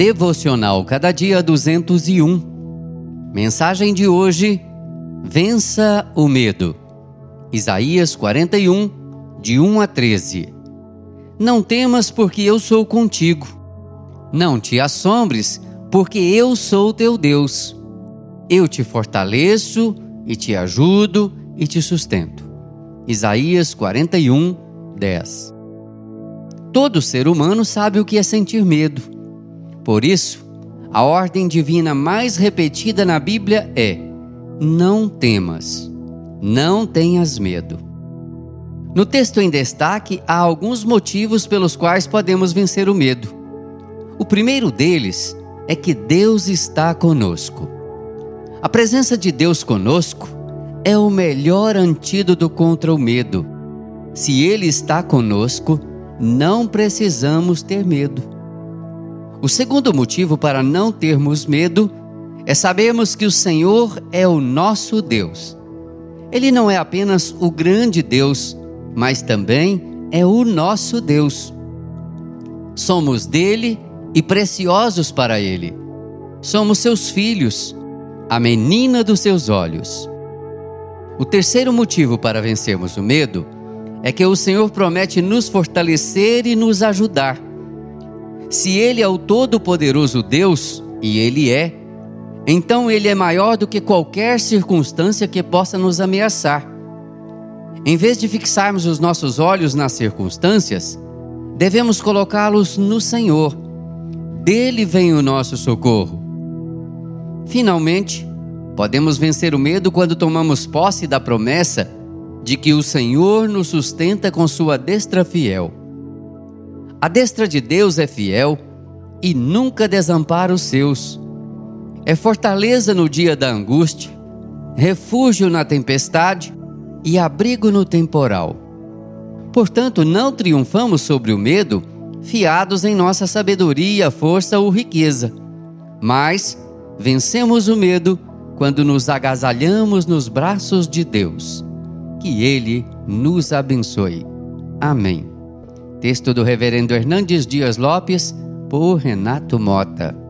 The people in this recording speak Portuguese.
Devocional Cada Dia 201. Mensagem de hoje: Vença o medo. Isaías 41, de 1 a 13. Não temas, porque eu sou contigo. Não te assombres, porque eu sou teu Deus. Eu te fortaleço e te ajudo e te sustento. Isaías 41, 10. Todo ser humano sabe o que é sentir medo. Por isso, a ordem divina mais repetida na Bíblia é: não temas, não tenhas medo. No texto em destaque, há alguns motivos pelos quais podemos vencer o medo. O primeiro deles é que Deus está conosco. A presença de Deus conosco é o melhor antídoto contra o medo. Se Ele está conosco, não precisamos ter medo. O segundo motivo para não termos medo é sabermos que o Senhor é o nosso Deus. Ele não é apenas o grande Deus, mas também é o nosso Deus. Somos dele e preciosos para ele. Somos seus filhos, a menina dos seus olhos. O terceiro motivo para vencermos o medo é que o Senhor promete nos fortalecer e nos ajudar. Se Ele é o Todo-Poderoso Deus, e Ele é, então Ele é maior do que qualquer circunstância que possa nos ameaçar. Em vez de fixarmos os nossos olhos nas circunstâncias, devemos colocá-los no Senhor. Dele vem o nosso socorro. Finalmente, podemos vencer o medo quando tomamos posse da promessa de que o Senhor nos sustenta com sua destra fiel. A destra de Deus é fiel e nunca desampara os seus. É fortaleza no dia da angústia, refúgio na tempestade e abrigo no temporal. Portanto, não triunfamos sobre o medo fiados em nossa sabedoria, força ou riqueza, mas vencemos o medo quando nos agasalhamos nos braços de Deus. Que Ele nos abençoe. Amém. Texto do Reverendo Hernandes Dias Lopes, por Renato Mota.